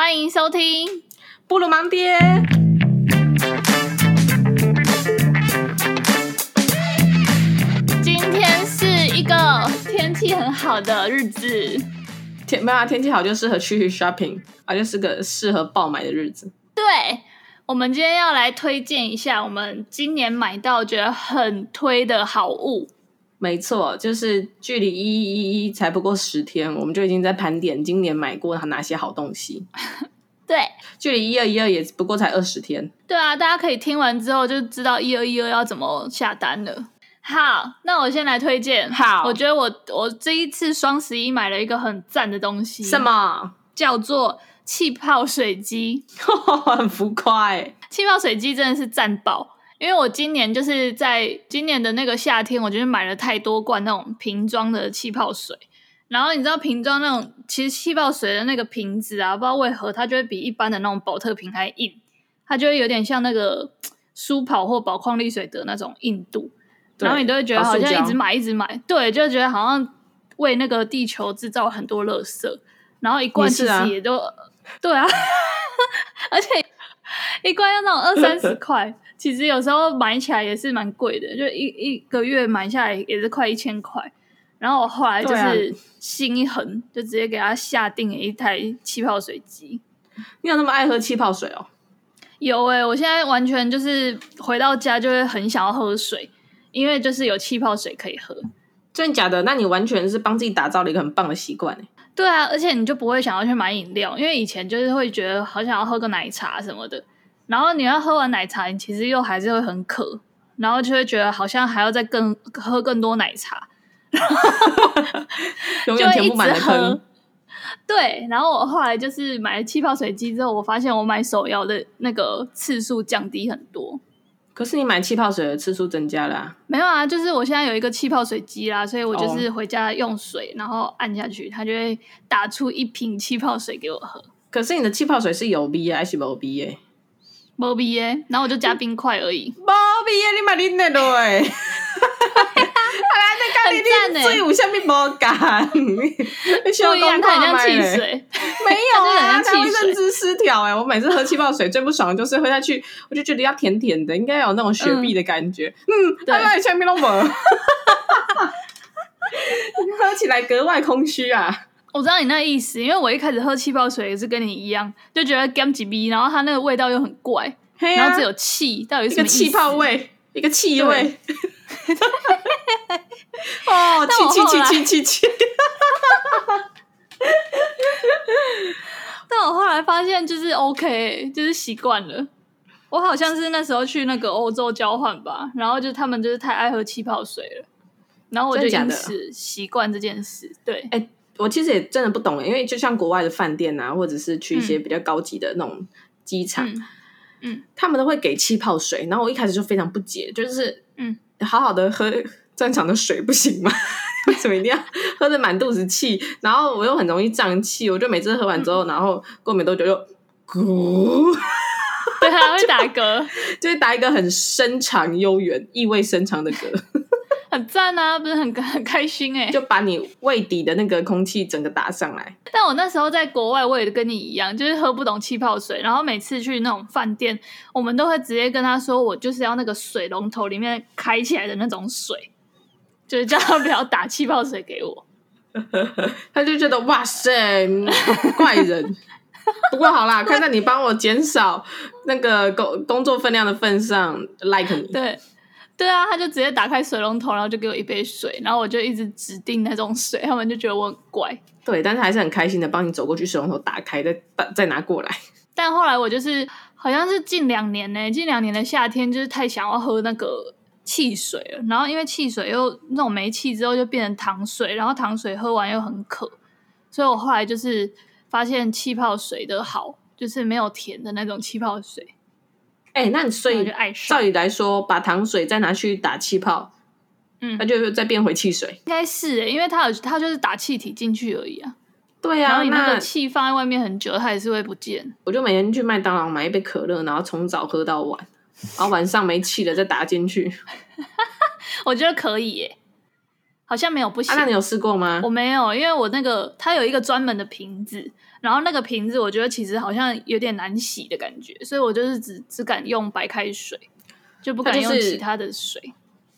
欢迎收听布鲁盲爹。今天是一个天气很好的日子，天没有啊，天气好就适合去 shopping，而且是个适合爆买的日子。对，我们今天要来推荐一下我们今年买到觉得很推的好物。没错，就是距离一一一才不过十天，我们就已经在盘点今年买过哪些好东西。对，距离一二一二也不过才二十天。对啊，大家可以听完之后就知道一二一二要怎么下单了。好，那我先来推荐。好，我觉得我我这一次双十一买了一个很赞的东西。什么？叫做气泡水机，很浮夸。气泡水机真的是赞爆。因为我今年就是在今年的那个夏天，我就是买了太多罐那种瓶装的气泡水，然后你知道瓶装那种其实气泡水的那个瓶子啊，不知道为何它就会比一般的那种宝特瓶还硬，它就会有点像那个舒跑或宝矿力水的那种硬度，然后你都会觉得好像一直买一直买，对，就觉得好像为那个地球制造很多垃圾，然后一罐其实也都、啊、对啊，而且一罐要那种二三十 块。其实有时候买起来也是蛮贵的，就一一个月买下来也是快一千块。然后我后来就是心一横，啊、就直接给他下定了一台气泡水机。你有那么爱喝气泡水哦？有诶、欸，我现在完全就是回到家就会很想要喝水，因为就是有气泡水可以喝。真的假的？那你完全是帮自己打造了一个很棒的习惯诶。对啊，而且你就不会想要去买饮料，因为以前就是会觉得好想要喝个奶茶什么的。然后你要喝完奶茶，你其实又还是会很渴，然后就会觉得好像还要再更喝更多奶茶，永远填不满的坑。对，然后我后来就是买了气泡水机之后，我发现我买手摇的那个次数降低很多。可是你买气泡水的次数增加了啊？没有啊，就是我现在有一个气泡水机啦，所以我就是回家用水，然后按下去，它就会打出一瓶气泡水给我喝。可是你的气泡水是有 B 还是没 B 耶？没味耶，然后我就加冰块而已。没味耶，你买你那个哎，很赞呢。所以我下面没干，你需要公筷买嘞。没有啊，它会认知失调哎。我每次喝气泡水最不爽的就是喝下去，我就觉得要甜甜的，应该有那种雪碧的感觉。嗯，对，下面都没。喝起来格外空虚啊。我知道你那意思，因为我一开始喝气泡水也是跟你一样，就觉得甘几逼，然后它那个味道又很怪，啊、然后只有气，到底是？一个气泡味，一个气味。哦，气气气气气气！但我后来发现就是 OK，就是习惯了。我好像是那时候去那个欧洲交换吧，然后就他们就是太爱喝气泡水了，然后我就因此习惯这件事。对，欸我其实也真的不懂，因为就像国外的饭店啊，或者是去一些比较高级的那种机场，嗯，嗯，他们都会给气泡水，然后我一开始就非常不解，就是，嗯，好好的喝正常的水不行吗？为什么一定要喝的满肚子气？然后我又很容易胀气，我就每次喝完之后，嗯、然后过没多久就咕，对，还会打嗝，就会打一个很深长悠远、意味深长的嗝。很赞啊，不是很 很开心哎、欸，就把你胃底的那个空气整个打上来。但我那时候在国外，我也跟你一样，就是喝不懂气泡水，然后每次去那种饭店，我们都会直接跟他说，我就是要那个水龙头里面开起来的那种水，就是叫他不要打气泡水给我。他就觉得哇塞，怪人。不过好啦，看在你帮我减少那个工工作分量的份上，like 你。对。对啊，他就直接打开水龙头，然后就给我一杯水，然后我就一直指定那种水，他们就觉得我很怪。对，但是还是很开心的帮你走过去，水龙头打开，再再拿过来。但后来我就是好像是近两年呢，近两年的夏天就是太想要喝那个汽水了，然后因为汽水又那种没气之后就变成糖水，然后糖水喝完又很渴，所以我后来就是发现气泡水的好，就是没有甜的那种气泡水。哎、欸，那你所以照理来说，把糖水再拿去打气泡，嗯，它就再变回汽水。应该是哎，因为它有它就是打气体进去而已啊。对啊，然后你那个气放在外面很久，它也是会不见。我就每天去麦当劳买一杯可乐，然后从早喝到晚，然后晚上没气了再打进去。我觉得可以耶，好像没有不行。啊、那你有试过吗？我没有，因为我那个它有一个专门的瓶子。然后那个瓶子我觉得其实好像有点难洗的感觉，所以我就是只只敢用白开水，就不敢用其他的水。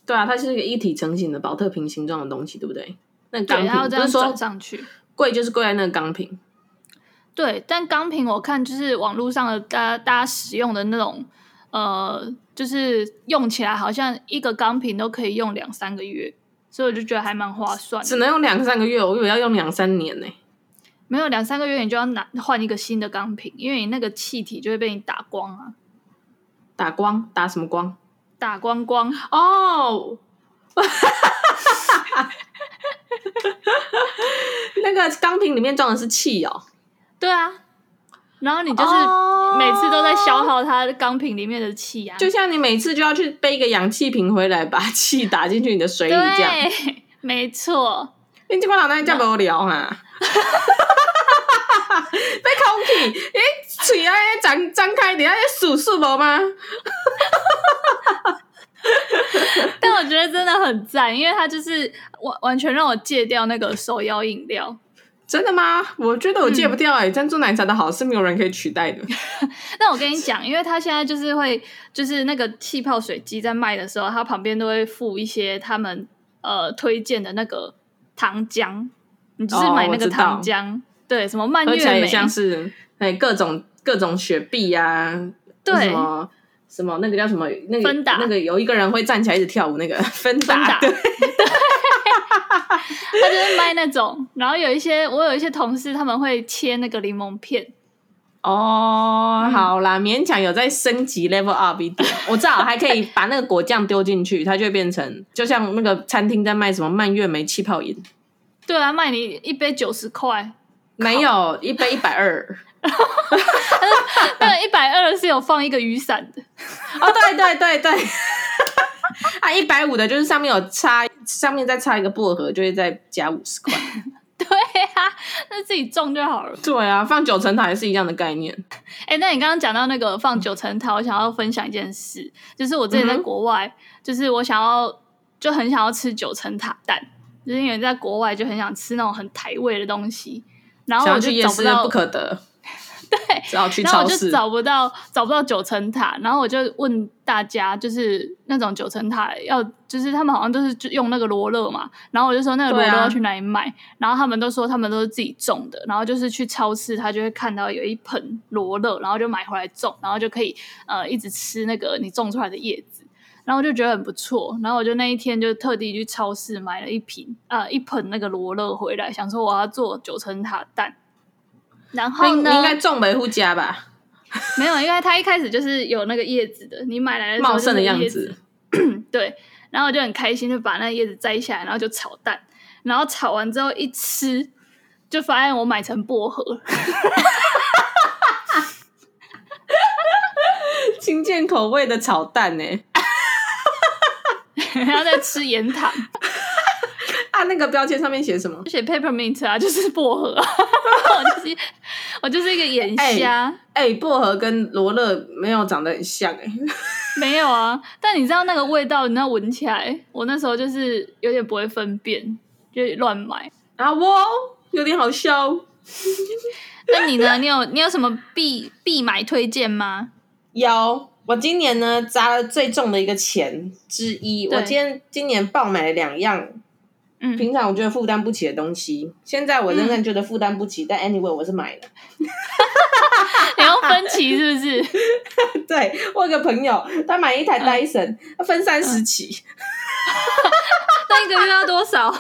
对啊，它是一个一体成型的保特瓶形状的东西，对不对？那钢瓶要这样转上去，贵就是贵在那个钢瓶。对，但钢瓶我看就是网络上的大家大家使用的那种，呃，就是用起来好像一个钢瓶都可以用两三个月，所以我就觉得还蛮划算。只能用两三个月，我以为要用两三年呢。没有两三个月，你就要拿换一个新的钢瓶，因为你那个气体就会被你打光啊。打光？打什么光？打光光哦，那个钢瓶里面装的是气哦。对啊，然后你就是每次都在消耗它钢瓶里面的气啊，就像你每次就要去背一个氧气瓶回来，把气打进去你的水里这样。对，没错。你这帮老奶奶这么无聊哈？被空气，诶，嘴啊张张开，你要数数毛吗？但我觉得真的很赞，因为它就是完完全让我戒掉那个手摇饮料。真的吗？我觉得我戒不掉哎、欸，珍珠奶茶的好是没有人可以取代的。那我跟你讲，因为它现在就是会，就是那个气泡水机在卖的时候，它旁边都会附一些他们呃推荐的那个糖浆，你就是买那个糖浆。哦对，什么蔓越莓，而且像是哎各种各种雪碧呀、啊，对，什么什么那个叫什么那个芬达。那个有一个人会站起来一直跳舞那个 芬达，对，他就是卖那种，然后有一些我有一些同事他们会切那个柠檬片，哦，嗯、好啦，勉强有在升级 level up 一点，我知道还可以把那个果酱丢进去，它就会变成就像那个餐厅在卖什么蔓越莓气泡饮，对啊，卖你一杯九十块。没有一杯一百二，那一百二是有放一个雨伞的哦，对对对对，啊一百五的就是上面有插，上面再插一个薄荷，就会再加五十块。对啊，那自己种就好了。对啊，放九层塔也是一样的概念。哎、欸，那你刚刚讲到那个放九层塔，我想要分享一件事，就是我之前在国外，嗯、就是我想要就很想要吃九层塔蛋，就是因为在国外就很想吃那种很台味的东西。然后我就找不到，不可得。对，然后去超市，我就找不到找不到九层塔，然后我就问大家，就是那种九层塔要，就是他们好像都是用那个罗勒嘛，然后我就说那个罗勒要去哪里买，啊、然后他们都说他们都是自己种的，然后就是去超市，他就会看到有一盆罗勒，然后就买回来种，然后就可以呃一直吃那个你种出来的叶子。然后我就觉得很不错，然后我就那一天就特地去超市买了一瓶啊、呃、一盆那个罗勒回来，想说我要做九层塔蛋。然后呢，你应该种维护家吧？没有，因为它一开始就是有那个叶子的，你买来的茂盛的样子。对，然后我就很开心，就把那个叶子摘下来，然后就炒蛋。然后炒完之后一吃，就发现我买成薄荷。清健口味的炒蛋呢？然 后在吃盐糖，啊，那个标签上面写什么？写 peppermint 啊，就是薄荷。我就是我就是一个眼瞎。哎、欸欸，薄荷跟罗勒没有长得很像哎、欸。没有啊，但你知道那个味道，你知道闻起来，我那时候就是有点不会分辨，就乱买。啊，我有点好笑。那你呢？你有你有什么必必买推荐吗？有。我今年呢砸了最重的一个钱之一，我今天今年爆买了两样，嗯，平常我觉得负担不起的东西，现在我仍然觉得负担不起，嗯、但 anyway 我是买了，你要分期是不是？对，我有个朋友他买一台 Dyson，分三十期，那、嗯、一个月要多少？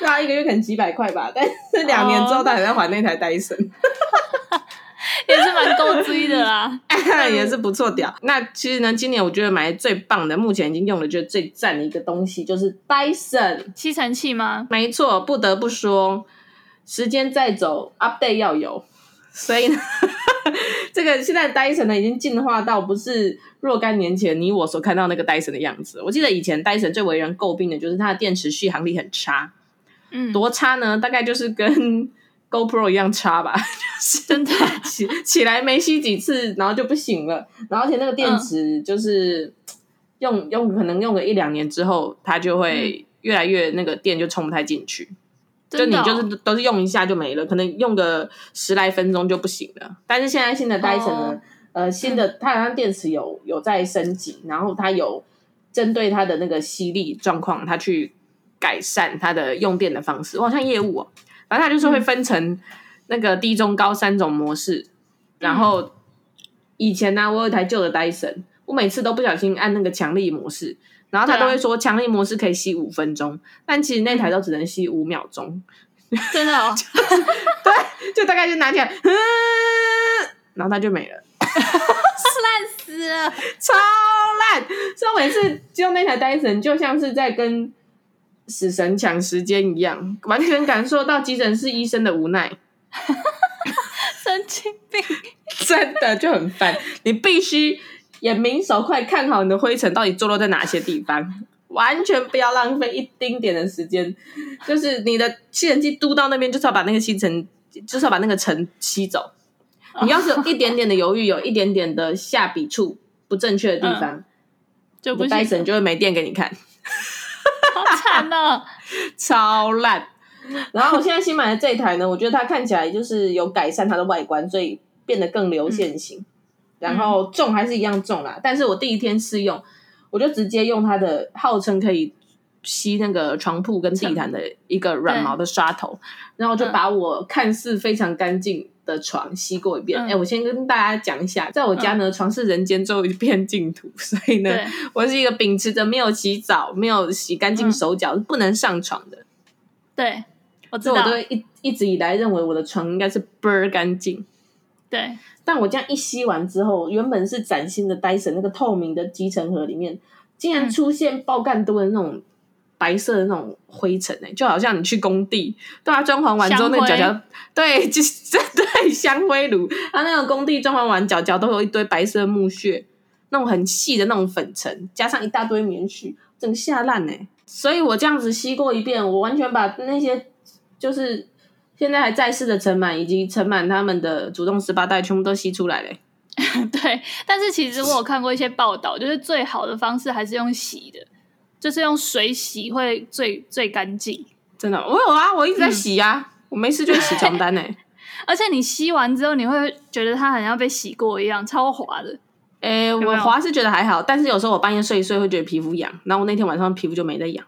那一个月可能几百块吧，但是两年之后他还在还那台 Dyson。也是蛮够追的啦，也是不错屌。那其实呢，今年我觉得买的最棒的，目前已经用的觉得最赞的一个东西，就是 Dyson 吸尘器吗？没错，不得不说，时间在走，update 要有。所以呢，这个现在 Dyson 呢，已经进化到不是若干年前你我所看到那个 Dyson 的样子。我记得以前 Dyson 最为人诟病的就是它的电池续航力很差，嗯，多差呢？大概就是跟 GoPro 一样差吧，就是真的起起来没吸几次，然后就不行了。然后而且那个电池就是用、嗯、用可能用个一两年之后，它就会越来越那个电就充不太进去。就你就是都是用一下就没了，可能用个十来分钟就不行了。但是现在新的 Dyson 呢，哦、呃，新的它好像电池有有在升级，然后它有针对它的那个吸力状况，它去改善它的用电的方式。我好像业务哦，反正它就是会分成那个低、中、高三种模式。然后以前呢、啊，我有一台旧的 Dyson，我每次都不小心按那个强力模式。然后他都会说强力模式可以吸五分钟，啊、但其实那台都只能吸五秒钟，真的哦。对，就大概就拿起来，嗯、然后它就没了，烂死了，超烂。所以我每次用那台 Dyson 就像是在跟死神抢时间一样，完全感受到急诊室医生的无奈。神经病，真的就很烦，你必须。眼明手快，看好你的灰尘到底坐落在哪些地方，完全不要浪费一丁点的时间。就是你的吸尘器嘟到那边，就是要把那个吸尘，就是要把那个尘吸走。你要是有一点点的犹豫，有一点点的下笔处不正确的地方，嗯、就不戴森就会没电给你看。好惨哦，超烂。然后我现在新买的这一台呢，我觉得它看起来就是有改善它的外观，所以变得更流线型。嗯然后重还是一样重啦，嗯、但是我第一天试用，我就直接用它的号称可以吸那个床铺跟地毯的一个软毛的刷头，然后就把我看似非常干净的床吸过一遍。哎、嗯，我先跟大家讲一下，在我家呢，嗯、床是人间最后一片净土，所以呢，我是一个秉持着没有洗澡、没有洗干净手脚、嗯、不能上床的。对，我知道，我都一一直以来认为我的床应该是倍儿干净。对。但我这样一吸完之后，原本是崭新的戴森那个透明的集成盒里面，竟然出现爆干多的那种白色的那种灰尘哎、欸，就好像你去工地，对啊，装潢完之后那个角角，对，就是对香灰炉，它那个工地装潢完角角都有一堆白色木屑，那种很细的那种粉尘，加上一大堆棉絮，整个吓烂哎，所以我这样子吸过一遍，我完全把那些就是。现在还在世的尘螨以及尘螨他们的主动十八代全部都吸出来了。对，但是其实我有看过一些报道，就是最好的方式还是用洗的，就是用水洗会最最干净。真的，我有啊，我一直在洗啊，嗯、我没事就洗床单呢。而且你吸完之后，你会觉得它好像被洗过一样，超滑的。诶、欸，我滑是觉得还好，但是有时候我半夜睡一睡会觉得皮肤痒，然后我那天晚上皮肤就没得痒。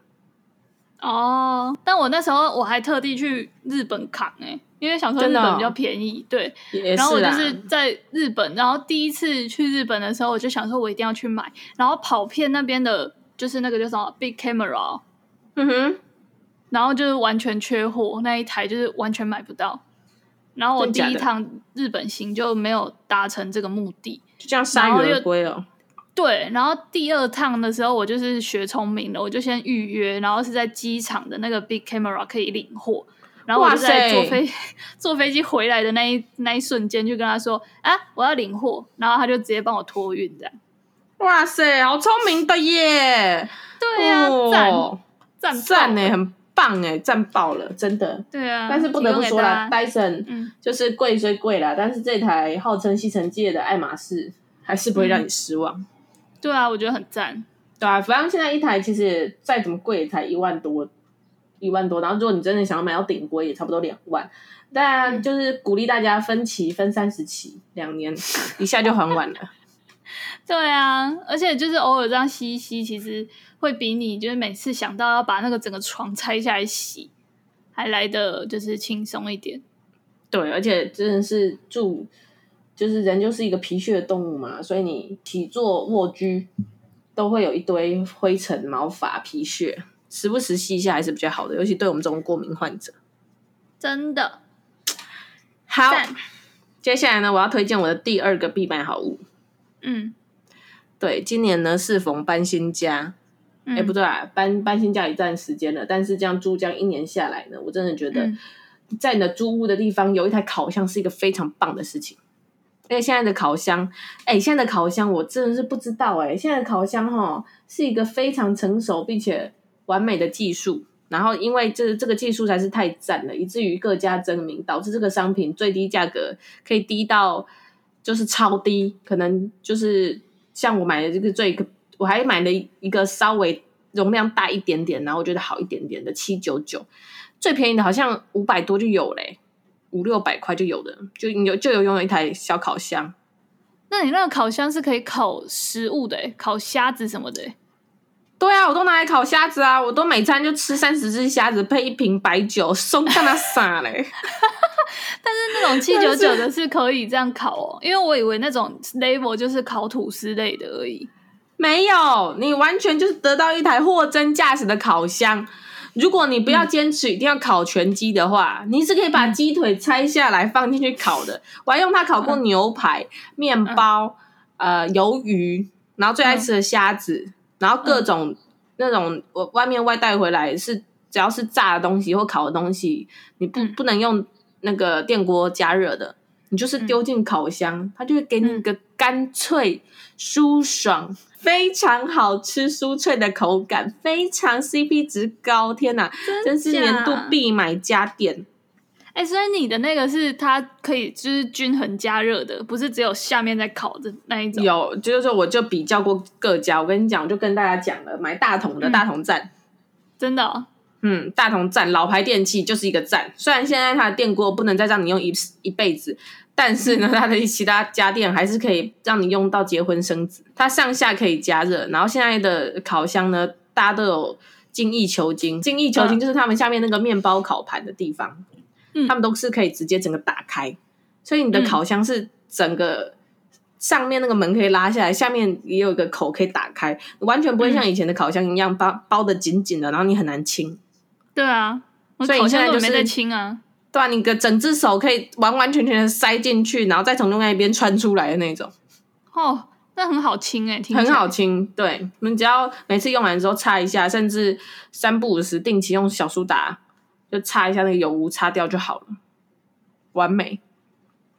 哦，但我那时候我还特地去日本扛哎、欸，因为想说日本比较便宜，对。然后我就是在日本，然后第一次去日本的时候，我就想说我一定要去买，然后跑遍那边的，就是那个叫什么 Big Camera，嗯哼，然后就是完全缺货，那一台就是完全买不到。然后我第一趟日本行就没有达成这个目的，就这样铩羽而归哦。对，然后第二趟的时候，我就是学聪明了，我就先预约，然后是在机场的那个 Big Camera 可以领货，然后我就在坐飞 坐飞机回来的那一那一瞬间，就跟他说啊，我要领货，然后他就直接帮我托运，这样。哇塞，好聪明的耶！对呀、啊，赞赞赞呢，很棒哎，赞爆了，真的。对啊，但是不得不说啦，Dyson 嗯，就是贵虽贵啦，但是这台号称吸尘界的爱马仕，还是不会让你失望。嗯对啊，我觉得很赞。对啊，反正现在一台其实再怎么贵也才一万多，一万多。然后如果你真的想要买到顶规，也差不多两万。但就是鼓励大家分期分三十期，两年一下就还完了。对啊，而且就是偶尔这样吸一吸，其实会比你就是每次想到要把那个整个床拆下来洗，还来得就是轻松一点。对，而且真的是住。就是人就是一个皮屑的动物嘛，所以你体坐卧居都会有一堆灰尘、毛发、皮屑，时不时吸一下还是比较好的，尤其对我们这种过敏患者。真的好，接下来呢，我要推荐我的第二个必买好物。嗯，对，今年呢适逢搬新家，哎、不对啊，搬搬新家一段时间了，但是这样住这样一年下来呢，我真的觉得在你的租屋的地方有一台烤箱是一个非常棒的事情。因为现在的烤箱，哎，现在的烤箱我真的是不知道哎。现在的烤箱哈是一个非常成熟并且完美的技术，然后因为这这个技术才是太赞了，以至于各家争鸣，导致这个商品最低价格可以低到就是超低，可能就是像我买的这个最，我还买了一个稍微容量大一点点，然后我觉得好一点点的七九九，最便宜的好像五百多就有嘞，五六百块就有的，就有就有拥有一台小烤箱。那你那个烤箱是可以烤食物的，烤虾子什么的？对啊，我都拿来烤虾子啊！我都每餐就吃三十只虾子配一瓶白酒，松干那啥嘞？但是那种七九九的是可以这样烤哦，因为我以为那种 label 就是烤吐司类的而已。没有，你完全就是得到一台货真价实的烤箱。如果你不要坚持一定要烤全鸡的话，嗯、你是可以把鸡腿拆下来放进去烤的。我还用它烤过牛排、面、嗯、包、嗯、呃鱿鱼，然后最爱吃的虾子。嗯然后各种、嗯、那种我外面外带回来是只要是炸的东西或烤的东西，你不、嗯、不能用那个电锅加热的，你就是丢进烤箱，嗯、它就会给你一个干脆、舒爽、非常好吃、酥脆的口感，非常 CP 值高。天哪，真，真是年度必买家电。哎、欸，所以你的那个是它可以就是均衡加热的，不是只有下面在烤的那一种。有，就是说我就比较过各家，我跟你讲，我就跟大家讲了，买大桶的大桶赞、嗯，真的、哦，嗯，大同赞老牌电器就是一个赞。虽然现在它的电锅不能再让你用一一辈子，但是呢，它的其他家电还是可以让你用到结婚生子。它上下可以加热，然后现在的烤箱呢，大家都有精益求精，精益求精就是他们下面那个面包烤盘的地方。嗯、他们都是可以直接整个打开，所以你的烤箱是整个上面那个门可以拉下来，嗯、下面也有一个口可以打开，完全不会像以前的烤箱一样包包的紧紧的，然后你很难清。对啊，所以你现在就是没在清啊。对啊，你的整只手可以完完全全的塞进去，然后再从另外一边穿出来的那种。哦，那很好清哎、欸，很好清。对，你只要每次用完之后擦一下，甚至三不五时定期用小苏打。就擦一下那个油污，擦掉就好了，完美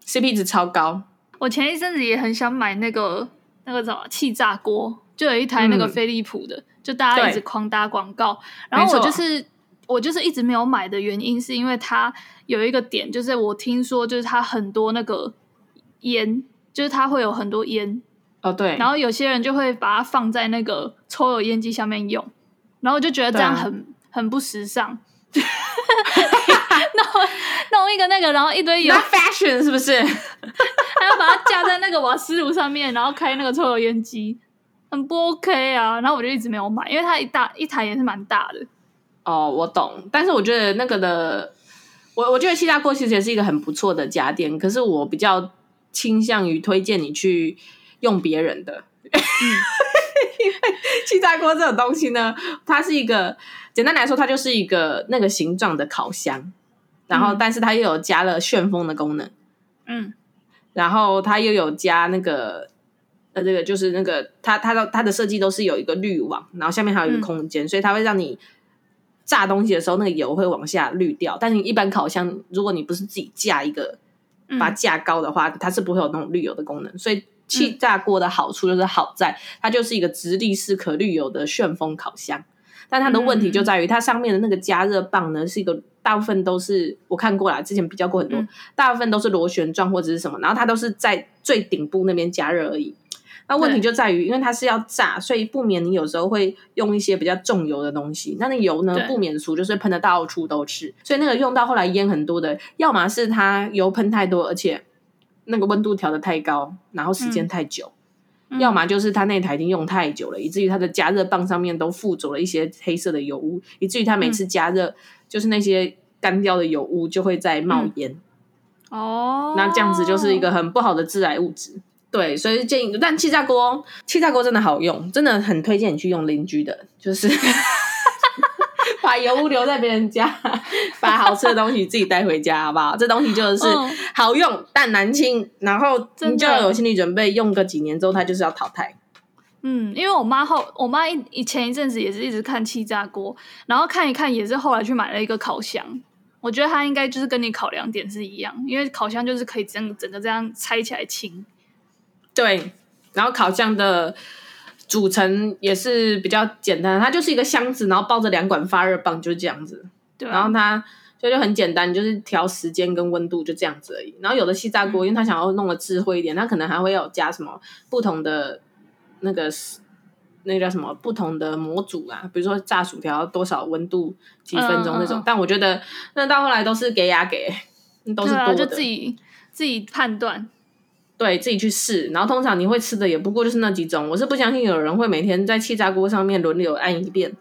，CP 值超高。我前一阵子也很想买那个那个什么气炸锅，就有一台那个飞利浦的，嗯、就大家一直狂打广告。然后我就是我就是一直没有买的原因，是因为它有一个点，就是我听说就是它很多那个烟，就是它会有很多烟哦，对。然后有些人就会把它放在那个抽油烟机下面用，然后我就觉得这样很、啊、很不时尚。弄弄一个那个，然后一堆油 fashion 是不是？还要把它架在那个瓦斯炉上面，然后开那个抽油烟机，很不 OK 啊。然后我就一直没有买，因为它一大一台也是蛮大的。哦，我懂。但是我觉得那个的，我我觉得气炸锅其实也是一个很不错的家电，可是我比较倾向于推荐你去用别人的。嗯因为气炸锅这种东西呢，它是一个简单来说，它就是一个那个形状的烤箱，然后但是它又有加了旋风的功能，嗯，然后它又有加那个呃，这个就是那个它它的它的设计都是有一个滤网，然后下面还有一个空间，嗯，所以它会让你炸东西的时候，那个油会往下滤掉。但是你一般烤箱，如果你不是自己架一个把它架高的话，它是不会有那种滤油的功能，所以。气炸锅的好处就是好在它就是一个直立式可滤油的旋风烤箱，但它的问题就在于它上面的那个加热棒呢，是一个大部分都是我看过啦，之前比较过很多，嗯、大部分都是螺旋状或者是什么，然后它都是在最顶部那边加热而已。那问题就在于，因为它是要炸，所以不免你有时候会用一些比较重油的东西，那那油呢不免俗就是喷的到处都是，所以那个用到后来烟很多的，要么是它油喷太多，而且。那个温度调的太高，然后时间太久，嗯、要么就是它那台已经用太久了，嗯、以至于它的加热棒上面都附着了一些黑色的油污，以至于它每次加热，嗯、就是那些干掉的油污就会在冒烟。哦、嗯，那这样子就是一个很不好的致癌物质。对，所以建议，但气炸锅，气炸锅真的好用，真的很推荐你去用邻居的，就是。把油污留在别人家，把好吃的东西自己带回家，好不好？这东西就是好用、嗯、但难清，然后你就要有心理准备，用个几年之后它就是要淘汰。嗯，因为我妈后，我妈一以前一阵子也是一直看气炸锅，然后看一看也是后来去买了一个烤箱。我觉得它应该就是跟你考量点是一样，因为烤箱就是可以整整个这样拆起来清。对，然后烤箱的。组成也是比较简单，它就是一个箱子，然后抱着两管发热棒，就是这样子。对啊，然后它就就很简单，就是调时间跟温度就这样子而已。然后有的气炸锅，因为它想要弄得智慧一点，它可能还会有加什么不同的那个那叫什么不同的模组啊，比如说炸薯条多少温度几分钟那种。嗯嗯、但我觉得那到后来都是给呀给，都是多的，啊、就自己自己判断，对自己去试。然后通常你会吃的也不过就是那几种。我是不相信有人会每天在气炸锅上面轮流按一遍。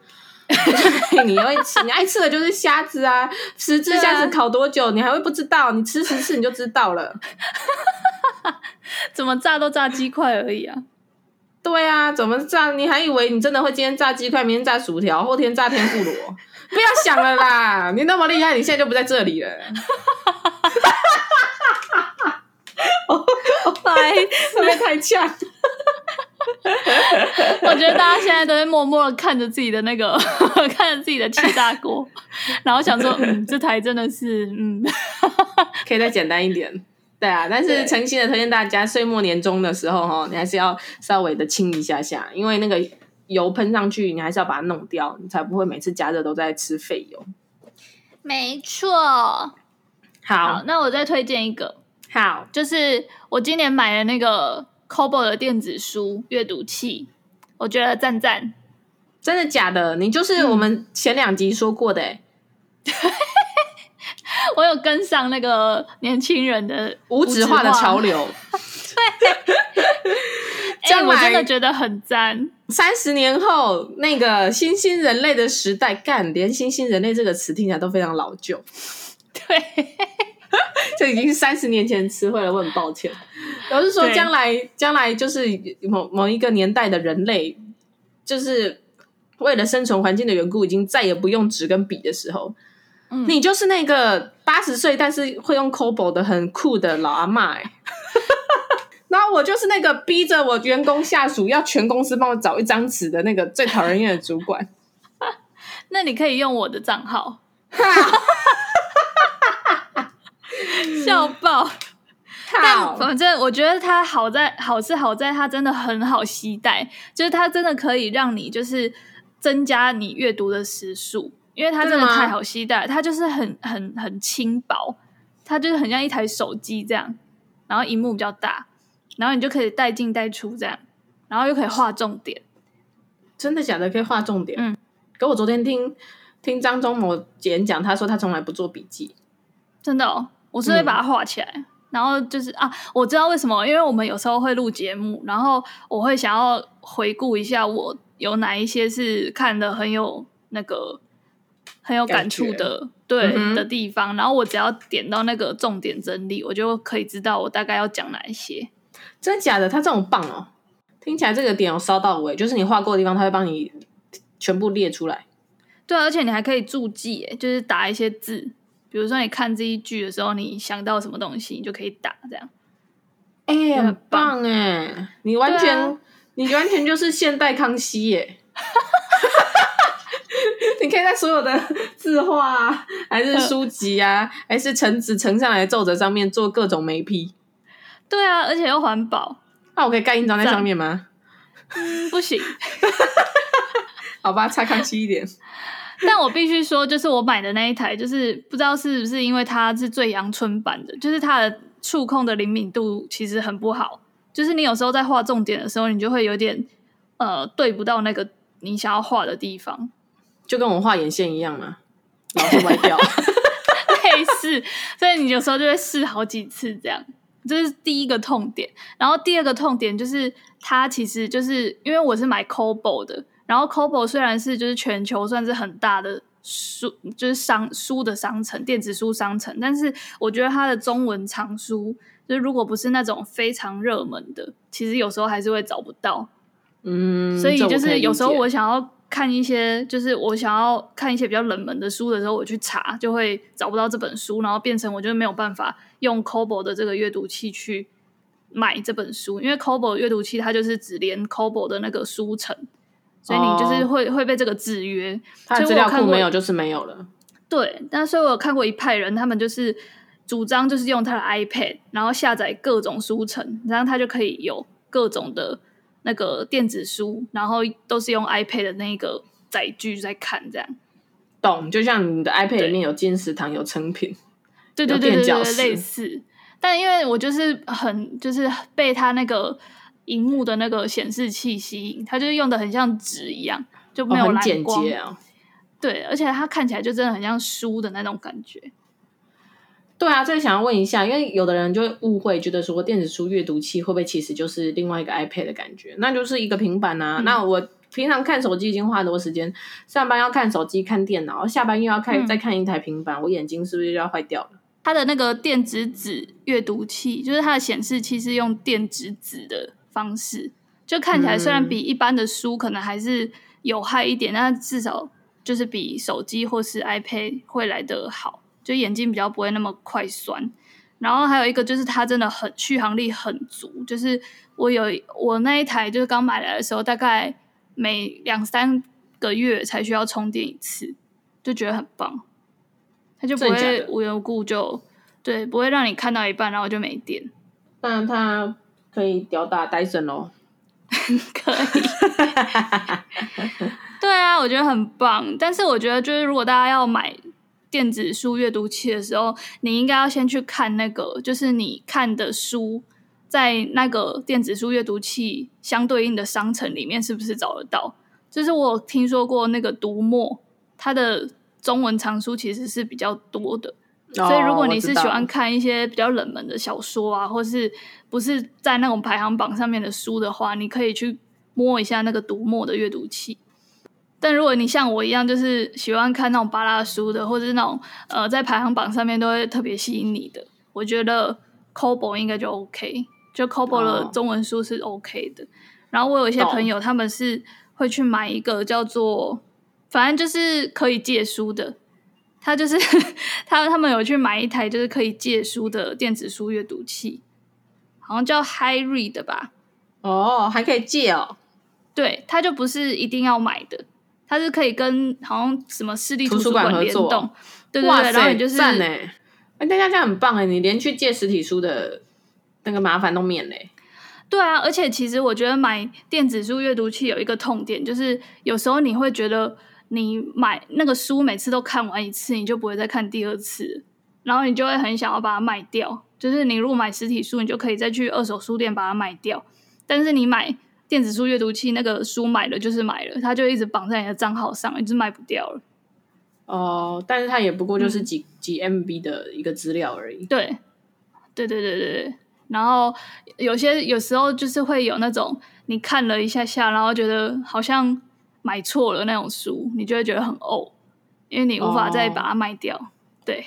你会吃，你爱吃的就是虾子啊，十只虾子烤多久，啊、你还会不知道？你吃十次你就知道了。怎么炸都炸鸡块而已啊？对啊，怎么炸？你还以为你真的会今天炸鸡块，明天炸薯条，后天炸天妇罗？不要想了啦！你那么厉害，你现在就不在这里了。哦，来，会不会太呛？我觉得大家现在都在默默的看着自己的那个，看着自己的气炸锅，然后想说，嗯，这台真的是，嗯，可以再简单一点，对啊。但是诚心的推荐大家，岁末年终的时候哈，你还是要稍微的清一下下，因为那个油喷上去，你还是要把它弄掉，你才不会每次加热都在吃废油。没错。好，好，那我再推荐一个，好，就是我今年买的那个。Kobo 的电子书阅读器，我觉得赞赞。真的假的？你就是我们前两集说过的。我有跟上那个年轻人的无纸化的潮流。对，将来、欸、我真的觉得很赞。三十年后，那个新兴人类的时代，干连新兴人类这个词听起来都非常老旧。对。这已经是三十年前的词汇了，我很抱歉。我是说，将来将来就是某某一个年代的人类，就是为了生存环境的缘故，已经再也不用纸跟笔的时候，嗯，你就是那个八十岁但是会用 Cobo 的很酷的老阿嬷。然后我就是那个逼着我员工下属要全公司帮我找一张纸的那个最讨人厌的主管。那你可以用我的账号。笑爆！但反正我觉得它好在好是好在它真的很好携带，就是它真的可以让你就是增加你阅读的时速，因为它真的太好携带，它就是很很很轻薄，它就是很像一台手机这样，然后荧幕比较大，然后你就可以带进带出这样，然后又可以画重点。真的假的？可以画重点？嗯。可我昨天听听张忠谋演讲，他说他从来不做笔记。真的哦。我是会把它画起来，嗯、然后就是啊，我知道为什么，因为我们有时候会录节目，然后我会想要回顾一下我有哪一些是看的很有那个很有感触的，感对、嗯、的地方，然后我只要点到那个重点整理，我就可以知道我大概要讲哪一些。真的假的？他这种棒哦，听起来这个点有烧到位，就是你画过的地方，他会帮你全部列出来。对，而且你还可以注记，哎，就是打一些字。比如说，你看这一句的时候，你想到什么东西，你就可以打这样。哎、欸，很棒哎！你完全，啊、你完全就是现代康熙耶！你可以在所有的字画啊，还是书籍啊，还是橙子呈上来的奏折上面做各种眉批。对啊，而且又环保。那我可以盖印章在上面吗？嗯，不行。好吧，差康熙一点。但我必须说，就是我买的那一台，就是不知道是不是因为它是最阳春版的，就是它的触控的灵敏度其实很不好，就是你有时候在画重点的时候，你就会有点呃对不到那个你想要画的地方，就跟我画眼线一样嘛，老是歪掉，类似，所以你有时候就会试好几次这样，这是第一个痛点。然后第二个痛点就是它其实就是因为我是买 Cobo 的。然后 Kobo 虽然是就是全球算是很大的书，就是商书的商城，电子书商城，但是我觉得它的中文藏书，就是如果不是那种非常热门的，其实有时候还是会找不到。嗯，所以就是有时候我想要看一些，就是我想要看一些比较冷门的书的时候，我去查就会找不到这本书，然后变成我就没有办法用 Kobo 的这个阅读器去买这本书，因为 Kobo 阅读器它就是只连 Kobo 的那个书城。所以你就是会、哦、会被这个制约，他的资料库没有就是没有了。对，但是我有看过一派人，他们就是主张就是用他的 iPad，然后下载各种书城，然后他就可以有各种的那个电子书，然后都是用 iPad 的那个载具在看，这样。懂，就像你的 iPad 里面有金石堂、有成品，对对对对对，类似。但因为我就是很就是被他那个。荧幕的那个显示器吸引，它就是用的很像纸一样，就没有蓝光。哦，很简洁啊。对，而且它看起来就真的很像书的那种感觉。对啊，这个想要问一下，因为有的人就会误会，觉得说电子书阅读器会不会其实就是另外一个 iPad 的感觉？那就是一个平板啊。嗯、那我平常看手机已经花很多时间，上班要看手机、看电脑，下班又要看、嗯、再看一台平板，我眼睛是不是就要坏掉了？它的那个电子纸阅读器，就是它的显示器是用电子纸的方式，就看起来虽然比一般的书可能还是有害一点，嗯、但至少就是比手机或是 iPad 会来得好。就眼睛比较不会那么快酸，然后还有一个就是它真的很续航力很足，就是我有我那一台就是刚买来的时候，大概每两三个月才需要充电一次，就觉得很棒，它就不会无缘无故就对，不会让你看到一半然后就没电。但它可以吊打戴森哦，可以，对啊，我觉得很棒，但是我觉得就是如果大家要买。电子书阅读器的时候，你应该要先去看那个，就是你看的书，在那个电子书阅读器相对应的商城里面是不是找得到？就是我听说过那个读墨，它的中文藏书其实是比较多的，所以如果你是喜欢看一些比较冷门的小说啊，或是不是在那种排行榜上面的书的话，你可以去摸一下那个读墨的阅读器。但如果你像我一样，就是喜欢看那种巴拉书的，或者是那种呃在排行榜上面都会特别吸引你的，我觉得 c o b o 应该就 OK，就 c o b o 的中文书是 OK 的。Oh. 然后我有一些朋友，他们是会去买一个叫做，反正就是可以借书的，他就是 他他们有去买一台就是可以借书的电子书阅读器，好像叫 HyRead 吧？哦，oh, 还可以借哦？对，它就不是一定要买的。它是可以跟好像什么市立图书馆联动，对对对，然后你就是赞哎，哎，大家这样很棒哎，你连去借实体书的那个麻烦都免嘞。对啊，而且其实我觉得买电子书阅读器有一个痛点，就是有时候你会觉得你买那个书每次都看完一次，你就不会再看第二次，然后你就会很想要把它卖掉。就是你如果买实体书，你就可以再去二手书店把它卖掉，但是你买。电子书阅读器那个书买了就是买了，它就一直绑在你的账号上，一直卖不掉了。哦，但是它也不过就是几、嗯、几 MB 的一个资料而已。对，对对对对对。然后有些有时候就是会有那种你看了一下下，然后觉得好像买错了那种书，你就会觉得很呕，因为你无法再把它卖掉。哦、对，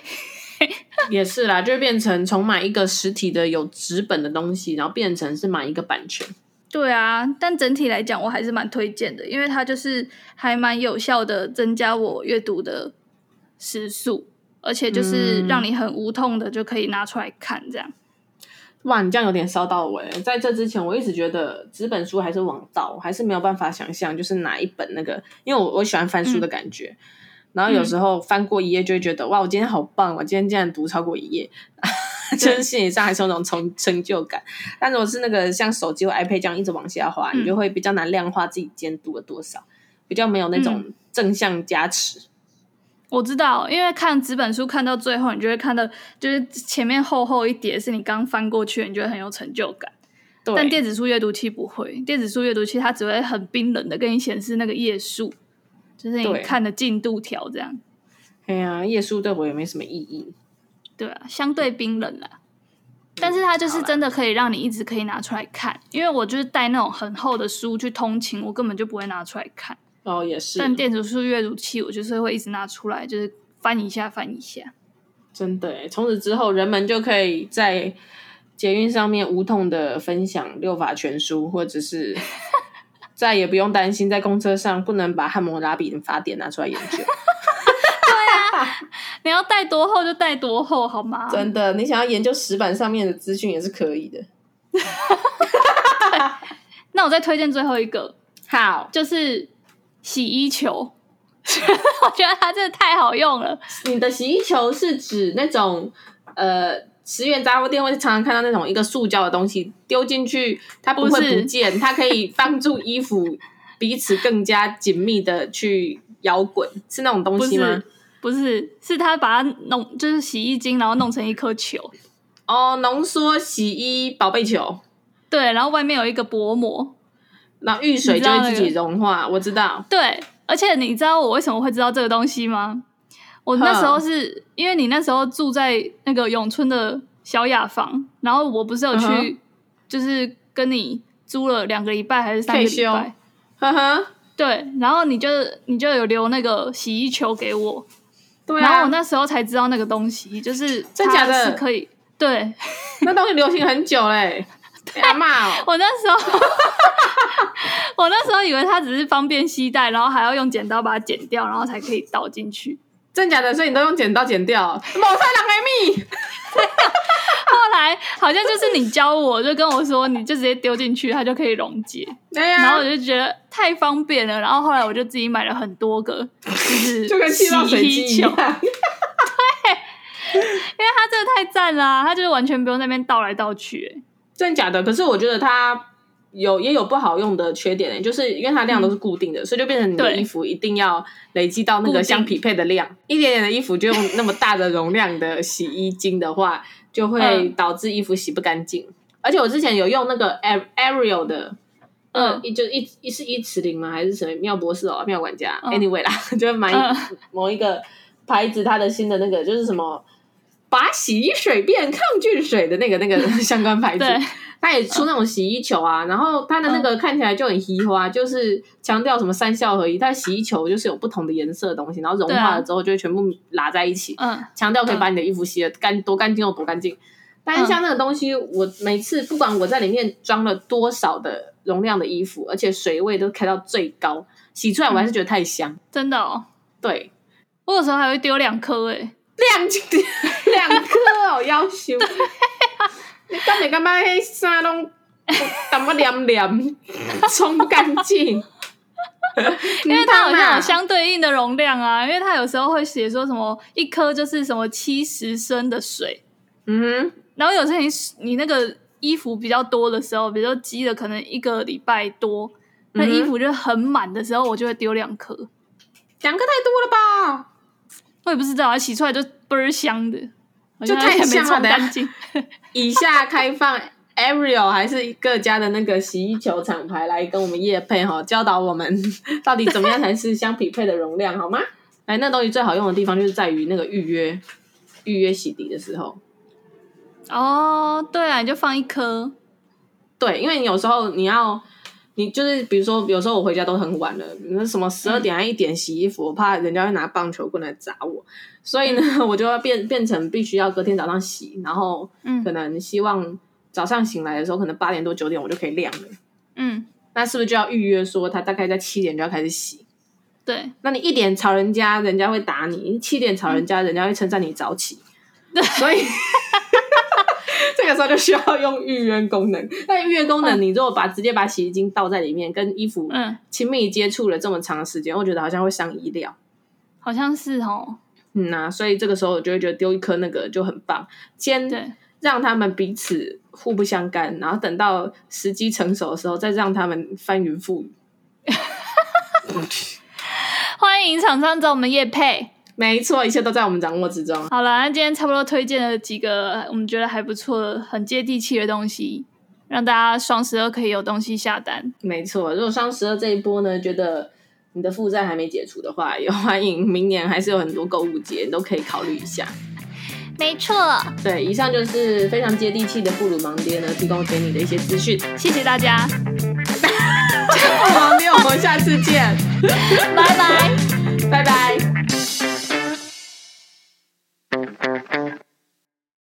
也是啦，就会变成从买一个实体的有纸本的东西，然后变成是买一个版权。对啊，但整体来讲，我还是蛮推荐的，因为它就是还蛮有效的增加我阅读的时速，而且就是让你很无痛的就可以拿出来看，这样。哇，你这样有点烧到我诶。在这之前，我一直觉得纸本书还是王道，我还是没有办法想象，就是哪一本那个，因为我我喜欢翻书的感觉，嗯、然后有时候翻过一页就会觉得、嗯、哇，我今天好棒，我今天竟然读超过一页。就是心理上还是有那种成成就感，但如果是那个像手机或 iPad 这样一直往下滑，嗯、你就会比较难量化自己今天读了多少，比较没有那种正向加持。嗯、我知道，因为看纸本书看到最后，你就会看到就是前面厚厚一叠是你刚翻过去，你觉得很有成就感。对但电子书阅读器不会，电子书阅读器它只会很冰冷的跟你显示那个页数，就是你看的进度条这样。哎呀，页数对我也没什么意义。对啊，相对冰冷了，但是它就是真的可以让你一直可以拿出来看，因为我就是带那种很厚的书去通勤，我根本就不会拿出来看。哦，也是。但电子书阅读器，我就是会一直拿出来，就是翻一下翻一下。真的，从此之后，人们就可以在捷运上面无痛的分享六法全书，或者是 再也不用担心在公车上不能把汉谟拉比的法典拿出来研究。你要带多厚就带多厚，好吗？真的，你想要研究石板上面的资讯也是可以的。那我再推荐最后一个，好，就是洗衣球。我觉得它真的太好用了。你的洗衣球是指那种呃，十元杂货店会常常看到那种一个塑胶的东西，丢进去它不会不见，它可以帮助衣服彼此更加紧密的去摇滚，是那种东西吗？不是，是它把它弄，就是洗衣精，然后弄成一颗球。哦，浓缩洗衣宝贝球。对，然后外面有一个薄膜，然后遇水就会自己融化。我知道。对，而且你知道我为什么会知道这个东西吗？我那时候是因为你那时候住在那个永春的小雅房，然后我不是有去，uh. 就是跟你租了两个礼拜还是三个礼拜？哈哈，对，然后你就你就有留那个洗衣球给我，对啊，然后我那时候才知道那个东西就是它是可以，对，那东西流行很久嘞，阿骂哦，我那时候 我那时候以为它只是方便携带，然后还要用剪刀把它剪掉，然后才可以倒进去。真假的，所以你都用剪刀剪掉，某菜两个蜜。后来好像就是你教我，就跟我说，你就直接丢进去，它就可以溶解。对呀。然后我就觉得太方便了，然后后来我就自己买了很多个，就是就跟气泡水机一样。对，因为它真的太赞了，啊，它就是完全不用那边倒来倒去。真假的？可是我觉得它。有也有不好用的缺点，就是因为它量都是固定的，嗯，所以就变成你的衣服一定要累积到那个相匹配的量。一点点的衣服就用那么大的容量的洗衣精的话，就会导致衣服洗不干净。嗯、而且我之前有用那个 Ariel 的，嗯，一就一一是一尺零吗？还是什么妙博士哦，妙管家，嗯？Anyway 啦，就买某一个牌子，它的新的那个就是什么，把洗衣水变抗菌水的那个那个 相关牌子。它也出那种洗衣球啊，嗯、然后它的那个看起来就很稀花，嗯、就是强调什么三效合一。它洗衣球就是有不同的颜色的东西，然后融化了之后就会全部拉在一起。嗯，强调可以把你的衣服洗的干多干净有多干净。但是像那个东西，我每次不管我在里面装了多少的容量的衣服，而且水位都开到最高，洗出来我还是觉得太香。嗯、真的哦，对，我有时候还会丢两颗诶，两两颗哦，要求。你干没干嘛？黑衫拢 怎么黏黏冲干净？因为它好像有相对应的容量啊，因为它有时候会写说什么一颗就是什么七十升的水，嗯哼。然后有时候你你那个衣服比较多的时候，比如说积了可能一个礼拜多，那衣服就很满的时候，我就会丢两颗，两颗太多了吧？我也不知道啊，洗出来就倍儿香的。就太香了，干净。以下开放 Ariel 还是各家的那个洗衣球厂牌来跟我们业配哈，教导我们 到底怎么样才是相匹配的容量，好吗？来，那东西最好用的地方就是在于那个预约预约洗涤的时候。哦，对啊，你就放一颗。对，因为你有时候你要。你就是比如说，有时候我回家都很晚了，那什么十二点还一点洗衣服，我怕人家会拿棒球棍来砸我，所以呢，我就要变变成必须要隔天早上洗，然后可能希望早上醒来的时候，可能八点多九点我就可以晾了。嗯，那是不是就要预约说他大概在七点就要开始洗？对，那你一点吵人家，人家会打你；七点吵人家，人家会称赞你早起。对，所以。这个时候就需要用预约功能。但预约功能，你如果把直接把洗衣精倒在里面，跟衣服亲密接触了这么长的时间，我觉得好像会伤衣料。好像是哦。嗯呐、啊，所以这个时候我就会觉得丢一颗那个就很棒，先让他们彼此互不相干，然后等到时机成熟的时候，再让他们翻云覆雨。欢迎厂商找我们叶配。没错，一切都在我们掌握之中。好了，那今天差不多推荐了几个我们觉得还不错、很接地气的东西，让大家双十二可以有东西下单。没错，如果双十二这一波呢，觉得你的负债还没解除的话，也欢迎明年还是有很多购物节，你都可以考虑一下。没错，对，以上就是非常接地气的布鲁盲爹呢，提供给你的一些资讯。谢谢大家，布鲁盲爹，我们下次见，拜拜，拜拜。